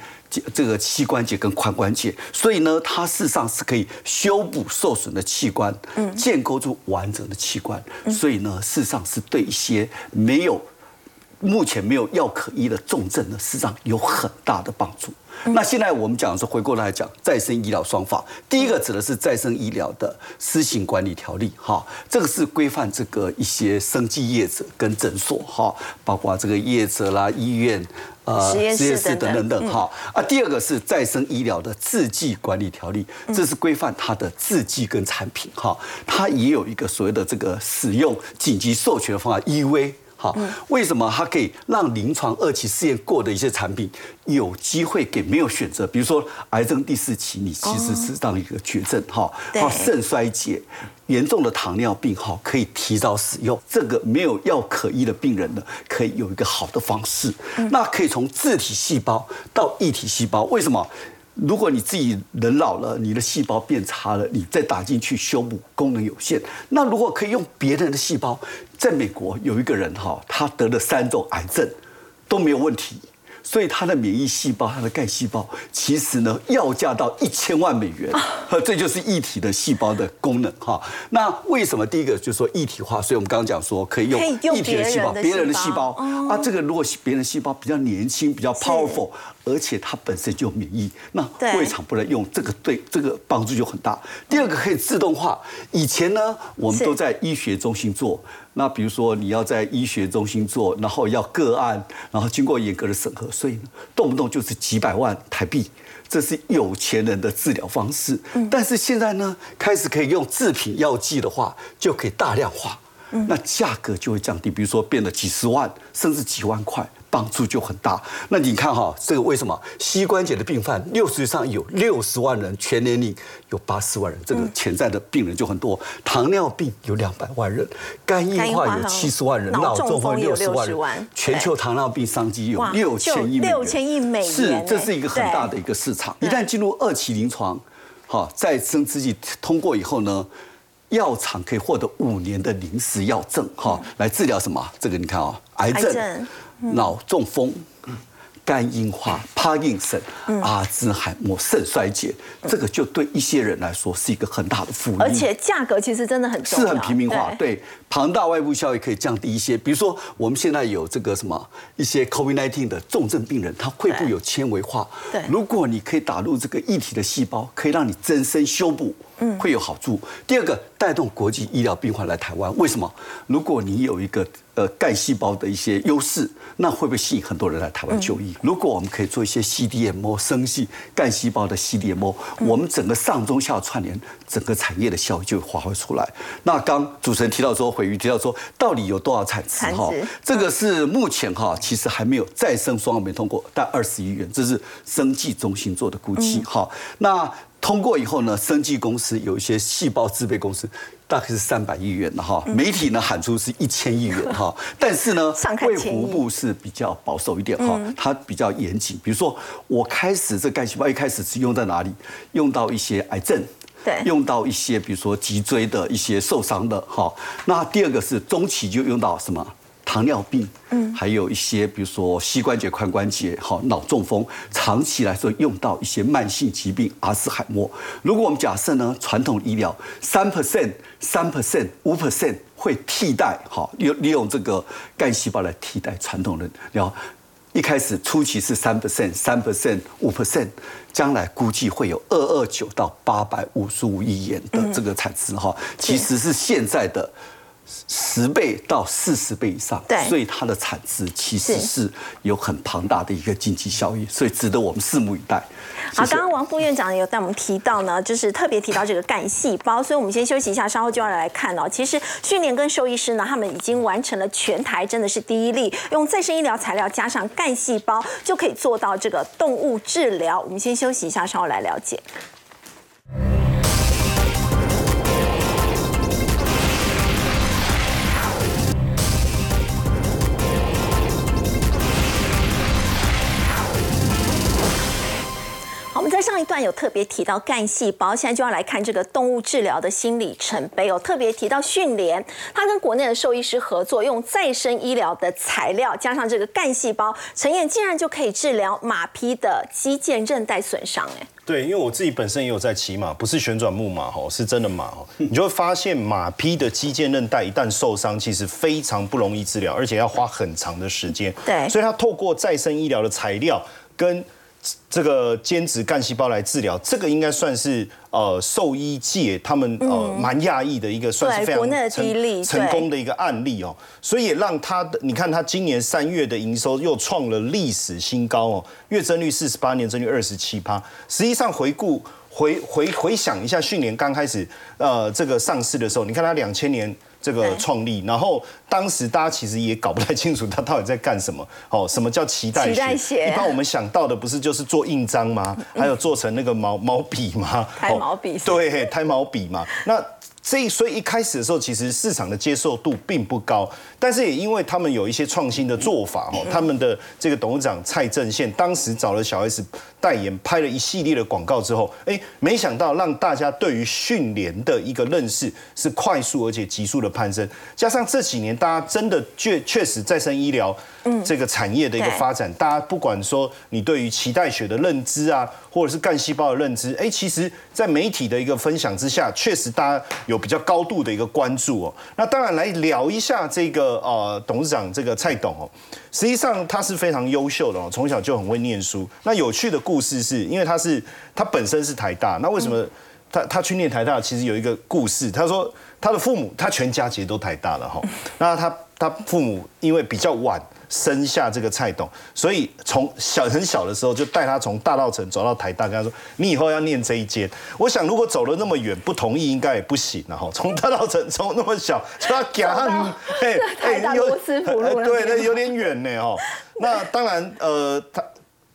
这个膝关节跟髋关节。所以呢，它事实上是可以修补受损的器官，嗯，建构出完整的器官。所以呢，事实上是对一些没有。目前没有药可医的重症呢，事实际上有很大的帮助。那现在我们讲的是回过来讲再生医疗双法，第一个指的是再生医疗的施行管理条例，哈，这个是规范这个一些生技业者跟诊所，哈，包括这个业者啦、医院、呃实验室等等等，哈。啊，第二个是再生医疗的制剂管理条例，这是规范它的制剂跟产品，哈，它也有一个所谓的这个使用紧急授权方案，EV。好，为什么它可以让临床二期试验过的一些产品有机会给没有选择？比如说癌症第四期，你其实是当一个绝症，哈，好肾衰竭、严重的糖尿病，哈，可以提早使用。这个没有药可医的病人呢，可以有一个好的方式。那可以从自体细胞到异体细胞，为什么？如果你自己人老了，你的细胞变差了，你再打进去修补功能有限。那如果可以用别人的细胞，在美国有一个人哈，他得了三种癌症都没有问题。所以他的免疫细胞、他的干细胞，其实呢要价到一千万美元，这就是一体的细胞的功能哈。那为什么第一个就是说一体化？所以我们刚刚讲说可以用一体的细胞、别人的细胞啊。这个如果别人细胞比较年轻、比较 powerful，而且它本身就有免疫，那胃肠不能用这个，对这个帮助就很大。第二个可以自动化，以前呢我们都在医学中心做。那比如说你要在医学中心做，然后要个案，然后经过严格的审核，所以动不动就是几百万台币，这是有钱人的治疗方式。但是现在呢，开始可以用制品药剂的话，就可以大量化，那价格就会降低，比如说变得几十万甚至几万块。帮助就很大。那你看哈，这个为什么膝关节的病犯六十以上有六十万人，全年龄有八十万人，这个潜在的病人就很多。糖尿病有两百万人，肝硬化有七十万人，脑中风有六十万人。全球糖尿病商机有六千亿美元，六千亿美元是这是一个很大的一个市场。一旦进入二期临床，哈，再生之剂通过以后呢，药厂可以获得五年的临时药证，哈，来治疗什么？这个你看啊，癌症。脑中风、肝硬化、帕金森、阿兹海默、肾衰竭，这个就对一些人来说是一个很大的负担，而且价格其实真的很是很平民化，对。庞大外部效益可以降低一些。比如说，我们现在有这个什么一些 COVID-19 的重症病人，他肺部有纤维化，对，如果你可以打入这个异体的细胞，可以让你增生修补。会有好处。第二个，带动国际医疗病患来台湾，为什么？如果你有一个呃干细胞的一些优势，那会不会吸引很多人来台湾就医？如果我们可以做一些 CDMO 生系干细胞的 CDMO，我们整个上中下串联，整个产业的效益就会发挥出来。那刚主持人提到说，回鱼提到说，到底有多少产值？哈，这个是目前哈，其实还没有再生双没通过，但二十亿元，这是生技中心做的估计。哈，那。通过以后呢，生技公司有一些细胞制备公司，大概是三百亿元的哈。媒体呢喊出是一千亿元哈，但是呢，卫福部是比较保守一点哈，它比较严谨。比如说，我开始这干细胞一开始是用在哪里？用到一些癌症，对，用到一些比如说脊椎的一些受伤的哈。那第二个是中期就用到什么？糖尿病，嗯，还有一些比如说膝关节、髋关节、好脑中风，长期来说用到一些慢性疾病，阿斯海默。如果我们假设呢，传统医疗三 percent、三 percent、五 percent 会替代，好，利利用这个干细胞来替代传统的疗。一开始初期是三 percent、三 percent、五 percent，将来估计会有二二九到八百五十五亿元的这个产值哈，其实是现在的。十倍到四十倍以上，对，所以它的产值其实是有很庞大的一个经济效益，所以值得我们拭目以待。好，刚刚王副院长有带我们提到呢，就是特别提到这个干细胞，所以我们先休息一下，稍后就要来看哦。其实训练跟兽医师呢，他们已经完成了全台真的是第一例，用再生医疗材料加上干细胞就可以做到这个动物治疗。我们先休息一下，稍后来了解。一段有特别提到干细胞，现在就要来看这个动物治疗的新里程碑哦特别提到训练，它跟国内的兽医师合作，用再生医疗的材料加上这个干细胞，陈燕竟然就可以治疗马匹的肌腱韧带损伤，哎，对，因为我自己本身也有在骑马，不是旋转木马哦，是真的马哦，你就会发现马匹的肌腱韧带一旦受伤，其实非常不容易治疗，而且要花很长的时间。对，所以它透过再生医疗的材料跟这个兼职干细胞来治疗，这个应该算是呃兽医界他们呃蛮讶异的一个，算是非常成成功的一个案例哦。所以也让他的，你看他今年三月的营收又创了历史新高哦，月增率四十八，年增率二十七趴。实际上回顾回回回想一下，去年刚开始呃这个上市的时候，你看它两千年。这个创立，然后当时大家其实也搞不太清楚他到底在干什么。哦，什么叫脐带血？一般我们想到的不是就是做印章吗？还有做成那个毛毛笔吗？胎毛笔。对，胎毛笔嘛。那。这所以一开始的时候，其实市场的接受度并不高，但是也因为他们有一些创新的做法哦，他们的这个董事长蔡正宪当时找了小 S 代言，拍了一系列的广告之后，哎，没想到让大家对于训练的一个认识是快速而且急速的攀升，加上这几年大家真的确确实再生医疗。这个产业的一个发展，大家不管说你对于脐带血的认知啊，或者是干细胞的认知，哎，其实，在媒体的一个分享之下，确实大家有比较高度的一个关注哦。那当然来聊一下这个呃董事长这个蔡董哦，实际上他是非常优秀的哦，从小就很会念书。那有趣的故事是因为他是他本身是台大，那为什么他他去念台大？其实有一个故事，他说他的父母他全家其实都台大了哈，那他他父母因为比较晚。生下这个蔡董，所以从小很小的时候就带他从大道城走到台大，跟他说：“你以后要念这一间。”我想如果走了那么远，不同意应该也不行了哈。从大道城从那么小就要讲，哎 哎，有对，那有点远呢哦。那当然，呃，他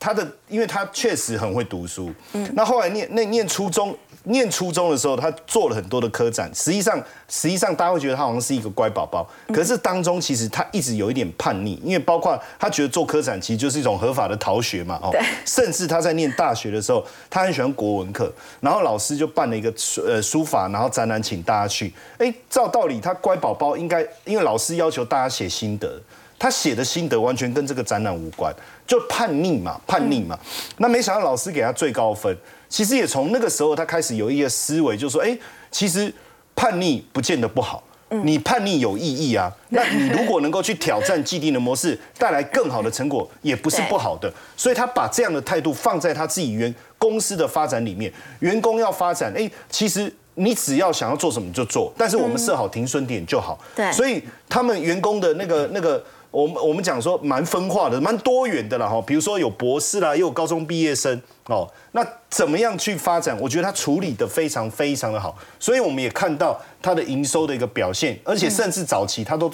他的，因为他确实很会读书，嗯，那后来念那念初中。念初中的时候，他做了很多的科展。实际上，实际上大家会觉得他好像是一个乖宝宝，可是当中其实他一直有一点叛逆，因为包括他觉得做科展其实就是一种合法的逃学嘛，哦，甚至他在念大学的时候，他很喜欢国文课，然后老师就办了一个呃书法，然后展览请大家去。哎，照道理他乖宝宝应该，因为老师要求大家写心得，他写的心得完全跟这个展览无关，就叛逆嘛，叛逆嘛。那没想到老师给他最高分。其实也从那个时候，他开始有一个思维，就是说：哎，其实叛逆不见得不好，你叛逆有意义啊。那你如果能够去挑战既定的模式，带来更好的成果，也不是不好的。所以他把这样的态度放在他自己原公司的发展里面。员工要发展，哎，其实你只要想要做什么就做，但是我们设好停损点就好。对，所以他们员工的那个那个。我们我们讲说蛮分化的，蛮多元的了哈。比如说有博士啦，也有高中毕业生哦。那怎么样去发展？我觉得他处理的非常非常的好。所以我们也看到他的营收的一个表现，而且甚至早期他都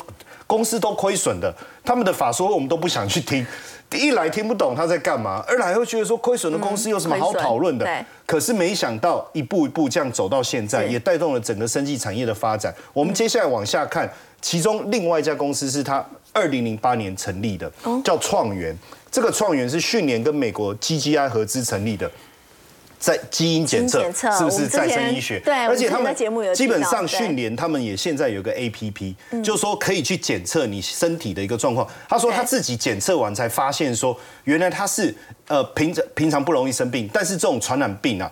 公司都亏损的，他们的法说我们都不想去听。一来听不懂他在干嘛，二来会觉得说亏损的公司有什么好讨论的？可是没想到一步一步这样走到现在，也带动了整个生技产业的发展。我们接下来往下看，其中另外一家公司是他。二零零八年成立的，叫创元。这个创元是去年跟美国 GGI 合资成立的。在基因检测是不是再生医学？对而且他们基本上训练，他们也现在有个 A P P，就是说可以去检测你身体的一个状况。他说他自己检测完才发现说，原来他是呃平常平常不容易生病，但是这种传染病啊。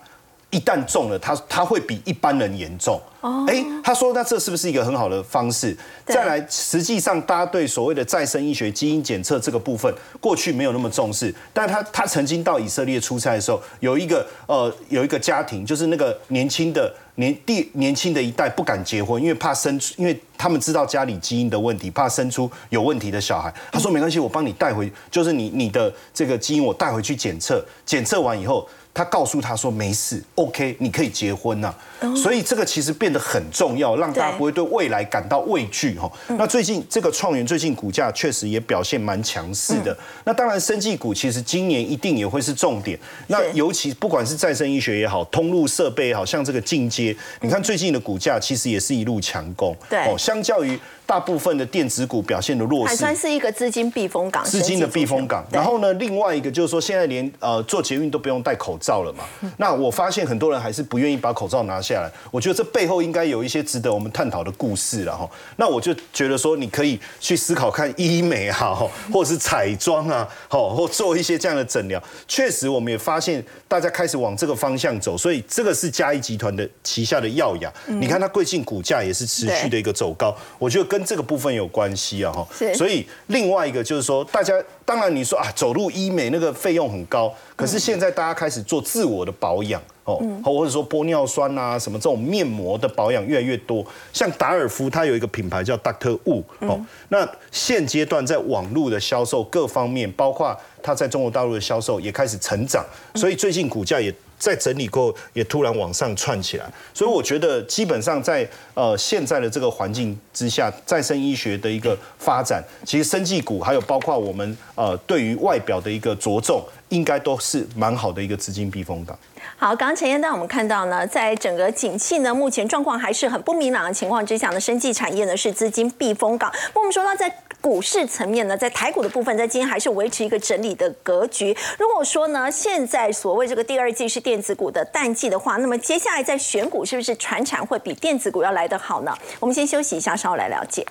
一旦中了，他他会比一般人严重。哦，哎，他说那这是不是一个很好的方式？再来，实际上大家对所谓的再生医学、基因检测这个部分，过去没有那么重视。但他他曾经到以色列出差的时候，有一个呃有一个家庭，就是那个年轻的年第年轻的一代不敢结婚，因为怕生出，因为他们知道家里基因的问题，怕生出有问题的小孩。他说没关系，我帮你带回，就是你你的这个基因我带回去检测，检测完以后。他告诉他说没事，OK，你可以结婚呐、所以这个其实变得很重要，让大家不会对未来感到畏惧哈。那最近这个创元最近股价确实也表现蛮强势的。那当然，生技股其实今年一定也会是重点。那尤其不管是再生医学也好，通路设备也好像这个进阶，你看最近的股价其实也是一路强攻。对哦，相较于大部分的电子股表现的弱势，还算是一个资金避风港，资金的避风港。然后呢，另外一个就是说，现在连呃做捷运都不用戴口罩了嘛。那我发现很多人还是不愿意把口罩拿下来。我觉得这背后应该有一些值得我们探讨的故事了哈。那我就觉得说，你可以去思考看医美啊，哈 或者是彩妆啊，好，或做一些这样的诊疗。确实，我们也发现大家开始往这个方向走，所以这个是嘉义集团的旗下的耀雅。你看它最近股价也是持续的一个走高，我觉得跟这个部分有关系啊哈。所以另外一个就是说，大家当然你说啊，走入医美那个费用很高，可是现在大家开始做自我的保养哦，或者说玻尿酸啊什么这种面膜的保养越来越多。像达尔夫它有一个品牌叫 Doctor Wu 哦，那现阶段在网络的销售各方面，包括它在中国大陆的销售也开始成长，所以最近股价也。在整理过后，也突然往上窜起来，所以我觉得基本上在呃现在的这个环境之下，再生医学的一个发展，其实生技股还有包括我们呃对于外表的一个着重，应该都是蛮好的一个资金避风港。好，刚刚陈燕带我们看到呢，在整个景气呢，目前状况还是很不明朗的情况之下呢，生技产业呢是资金避风港。那我们说到在股市层面呢，在台股的部分，在今天还是维持一个整理的格局。如果说呢，现在所谓这个第二季是电子股的淡季的话，那么接下来在选股是不是船产会比电子股要来得好呢？我们先休息一下，稍后来了解。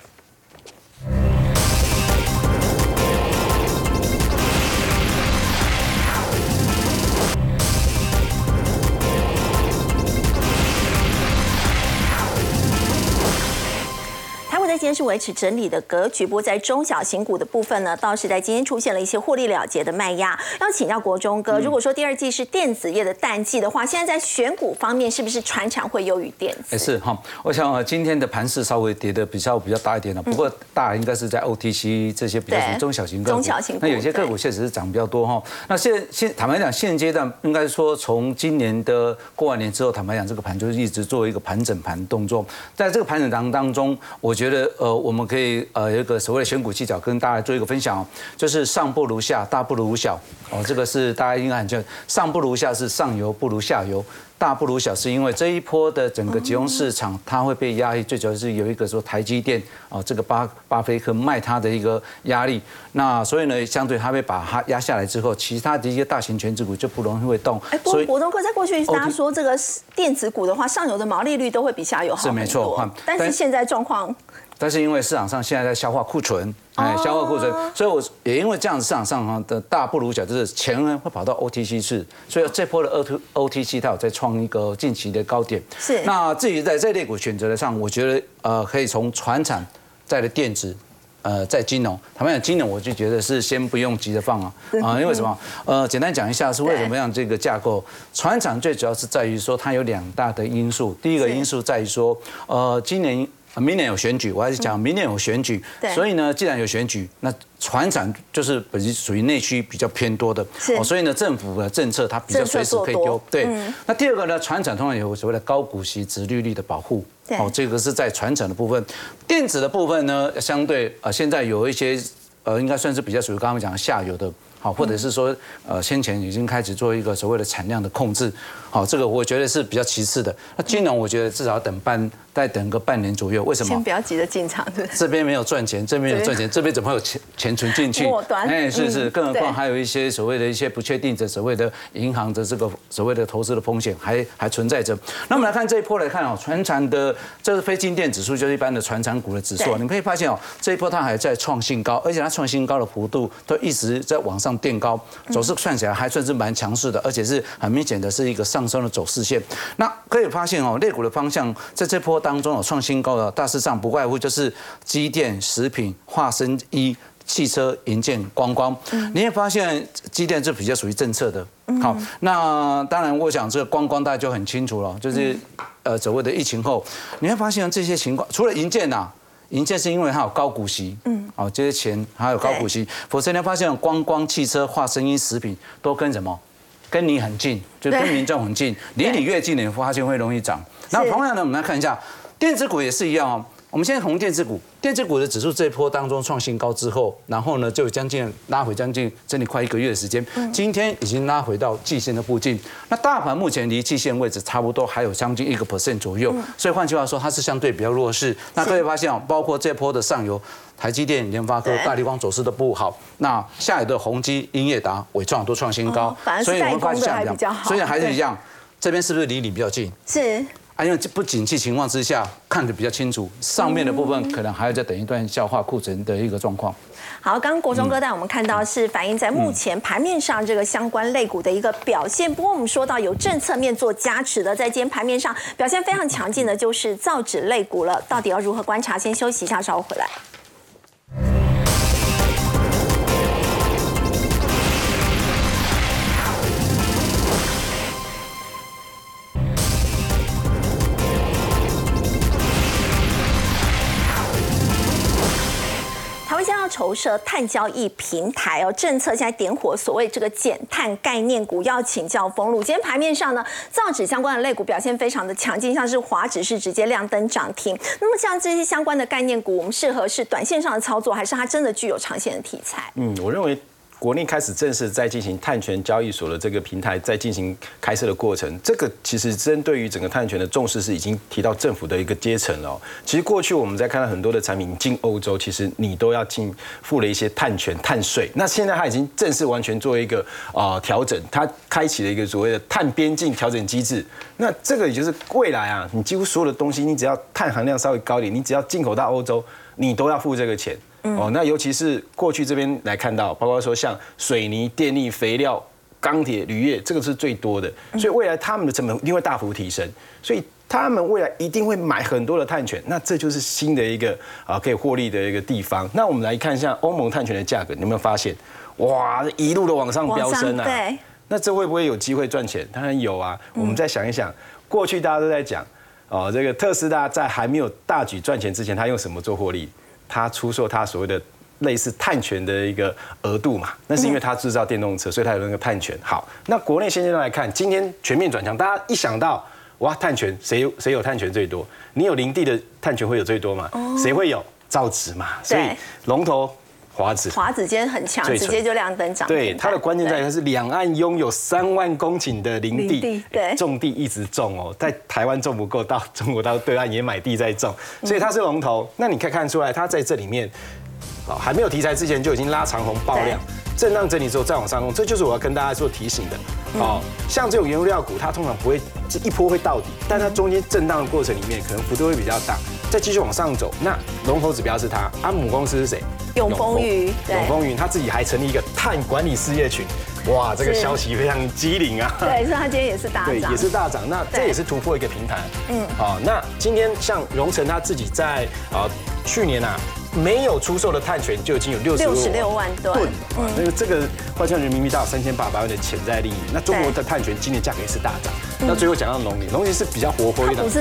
今天是维持整理的格局，不过在中小型股的部分呢，倒是在今天出现了一些获利了结的卖压。要请教国中哥，如果说第二季是电子业的淡季的话，现在在选股方面是不是船厂会优于电子？也是哈，我想呃今天的盘势稍微跌的比较比较大一点了，不过大应该是在 OTC 这些比较中小型个股，中小型股那有些个股确实是涨比较多哈。那现现坦白讲，现阶段应该说从今年的过完年之后，坦白讲这个盘就是一直做一个盘整盘动作，在这个盘整当当中，我觉得呃我们可以呃有一个所谓的选股技巧跟大家做一个分享哦，就是上不如下，大不如小哦，这个是大家应该很清楚，上不如下是上游不如下游。大不如小，是因为这一波的整个集中市场，它会被压抑，最主要是有一个说台积电哦，这个巴巴菲特卖它的一个压力，那所以呢，相对它会把它压下来之后，其他的一些大型全指股就不容易会动哎，，不过国中哥在过去大家说这个电子股的话，上游的毛利率都会比下游好是没错但是现在状况但是因为市场上现在在消化库存，哎，消化库存，所以我也因为这样子市场上哈的大不如小，就是钱呢会跑到 OTC 去，所以这波的 O T OTC 它有在创一个近期的高点。是那至于在这类股选择的上，我觉得呃可以从船产在的电子。呃，在金融，坦白讲，金融我就觉得是先不用急着放啊啊，因为什么？呃，简单讲一下是为什么样这个架构？船厂最主要是在于说它有两大的因素，第一个因素在于说，呃，今年。呃明年有选举，我还是讲明年有选举对，所以呢，既然有选举，那船长就是本身属于内需比较偏多的，哦，所以呢，政府的政策它比较随时可以丢。对嗯，那第二个呢，船长通常有所谓的高股息、殖利率的保护，对哦，这个是在船长的部分。电子的部分呢，相对呃，现在有一些呃，应该算是比较属于刚刚讲的下游的。好，或者是说呃先前已经开始做一个所谓的产量的控制，好，这个我觉得是比较其次的。那金融我觉得至少要等半再等个半年左右，为什么？先不要急着进场，对？这边没有赚钱，这边有赚钱，这边怎么会有钱钱存进去？末端哎，是是，嗯更何况还有一些所谓的一些不确定的所谓的银行的这个所谓的投资的风险还还存在着。那我们来看这一波来看哦，船产的这是非金电指数，就是一般的船产股的指数啊，你们可以发现哦，这一波它还在创新高，而且它创新高的幅度都一直在往上垫高，走势算起来还算是蛮强势的，而且是很明显的是一个上升的走势线。那可以发现哦，类股的方向在这波当中有创新高的，大致上不外乎就是机电、食品、化生衣。汽车、银建、观光，你也发现机电是比较属于政策的。好，那当然，我想这个观光大家就很清楚了，就是呃所谓的疫情后，你会发现这些情况，除了银建呐。银建是因为它有高股息，嗯，哦，这些钱还有高股息，否则你会发现观光、汽车、化生音、食品都跟什么？跟你很近，就跟对民众很近，离你越近，你会发现会容易涨。那同样的，我们来看一下电子股也是一样哦。我们现在红电子股，电子股的指数这一波当中创新高之后，然后呢就将近拉回将近整理快一个月的时间，今天已经拉回到季线的附近。那大盘目前离季线位置差不多还有将近一个 percent 左右，所以换句话说，它是相对比较弱势。那各位发现哦，包括这波的上游。台积电、联发科、对大力光走势都不好，那下游的宏基、英业达、伟创都创新高所以我们发现代工的还比较好所以还是一样，这边是不是离你比较近？是啊，因为不景气情况之下，看得比较清楚，上面的部分可能还要再等一段消化库存的一个状况。好，刚刚国中哥带我们看到是反映在目前盘面上这个相关类股的一个表现。不过我们说到有政策面做加持的，在今天盘面上表现非常强劲的就是造纸类股了。到底要如何观察？先休息一下，稍后回来。湾将要筹设碳交易平台哦，政策现在点火所谓这个减碳概念股，要请教封路。今天盘面上呢，造纸相关的类股表现非常的强劲，像是华纸是直接亮灯涨停。那么像这些相关的概念股，我们适合是短线上的操作，还是它真的具有长线的题材？嗯，我认为国内开始正式在进行碳权交易所的这个平台在进行开设的过程，这个其实针对于整个碳权的重视是已经提到政府的一个阶层了。其实过去我们在看到很多的产品进欧洲，其实你都要进付了一些碳权、碳税。那现在它已经正式完全做一个啊调整，它开启了一个所谓的碳边境调整机制。那这个也就是未来啊，你几乎所有的东西，你只要碳含量稍微高一点，你只要进口到欧洲，你都要付这个钱。哦，那尤其是过去这边来看到，包括说像水泥、电力、肥料、钢铁、铝业，这个是最多的，所以未来他们的成本一定会大幅提升，所以他们未来一定会买很多的碳权，那这就是新的一个啊可以获利的一个地方。那我们来看一下欧盟碳权的价格，你有没有发现？哇，一路的往上飙升啊！对，那这会不会有机会赚钱？当然有啊。我们再想一想，过去大家都在讲，哦，这个特斯拉在还没有大举赚钱之前，他用什么做获利？他出售他所谓的类似碳权的一个额度嘛，那是因为他制造电动车，所以他有那个碳权。好，那国内现阶段来看，今天全面转向，大家一想到哇碳权，谁谁有碳权最多？你有林地的碳权会有最多嘛？谁会有？造纸嘛，所以龙头华子。华子今天很强，直接就亮灯涨停。对，它的关键在于它是两岸拥有三万公顷的林地对种地一直种哦，在台湾种不够，到中国到对岸也买地在种，所以它是龙头。那你可以看出来，它在这里面，哦，还没有题材之前就已经拉长红爆量，震荡整理之后再往上攻，这就是我要跟大家做提醒的。哦，像这种原物料股，它通常不会这一波会到底，但它中间震荡的过程里面，可能幅度会比较大，再继续往上走。那龙头指标是它，啊，母公司是谁？永丰云对永丰云他自己还成立一个碳管理事业群，哇，这个消息非常机灵啊。对，所以它今天也是大对，涨，也是大涨。那这也是突破一个平台。嗯嗯，好，那今天像荣成他自己在啊去年啊没有出售的碳权就已经有六十六十六万吨吨，啊，那个这个换算人民币大概三千八百万的潜在利益。那中国的碳权今年价格也是大涨。那最后讲到农林，农林是比较活泼一点不。是